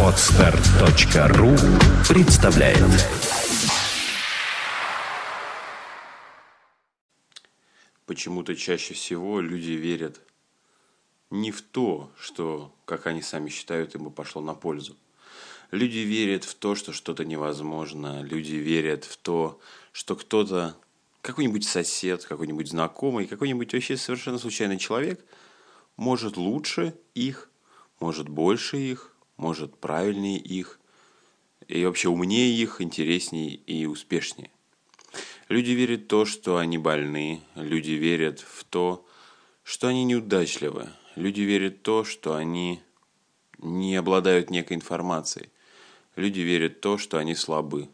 Отстар.ру представляет Почему-то чаще всего люди верят не в то, что, как они сами считают, бы пошло на пользу. Люди верят в то, что что-то невозможно. Люди верят в то, что кто-то, какой-нибудь сосед, какой-нибудь знакомый, какой-нибудь вообще совершенно случайный человек может лучше их, может больше их, может правильнее их, и вообще умнее их, интереснее и успешнее. Люди верят в то, что они больны, люди верят в то, что они неудачливы, люди верят в то, что они не обладают некой информацией, люди верят в то, что они слабы.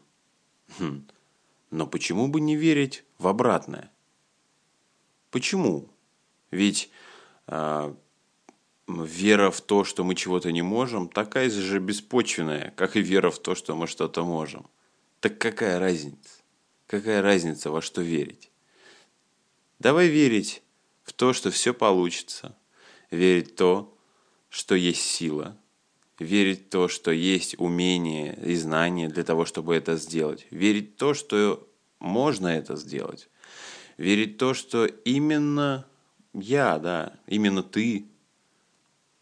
Хм. Но почему бы не верить в обратное? Почему? Ведь э, вера в то, что мы чего-то не можем, такая же беспочвенная, как и вера в то, что мы что-то можем. Так какая разница? Какая разница, во что верить? Давай верить в то, что все получится. Верить в то, что есть сила. Верить в то, что есть умение и знание для того, чтобы это сделать. Верить в то, что можно это сделать. Верить в то, что именно я, да, именно ты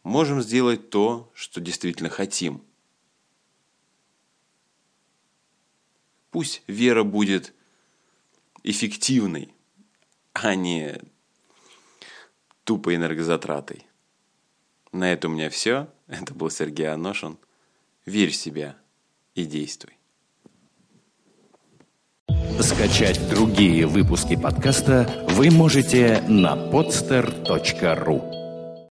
можем сделать то, что действительно хотим. Пусть вера будет эффективной, а не тупой энергозатратой. На это у меня все. Это был Сергей Аношин. Верь в себя и действуй. Скачать другие выпуски подкаста вы можете на podster.ru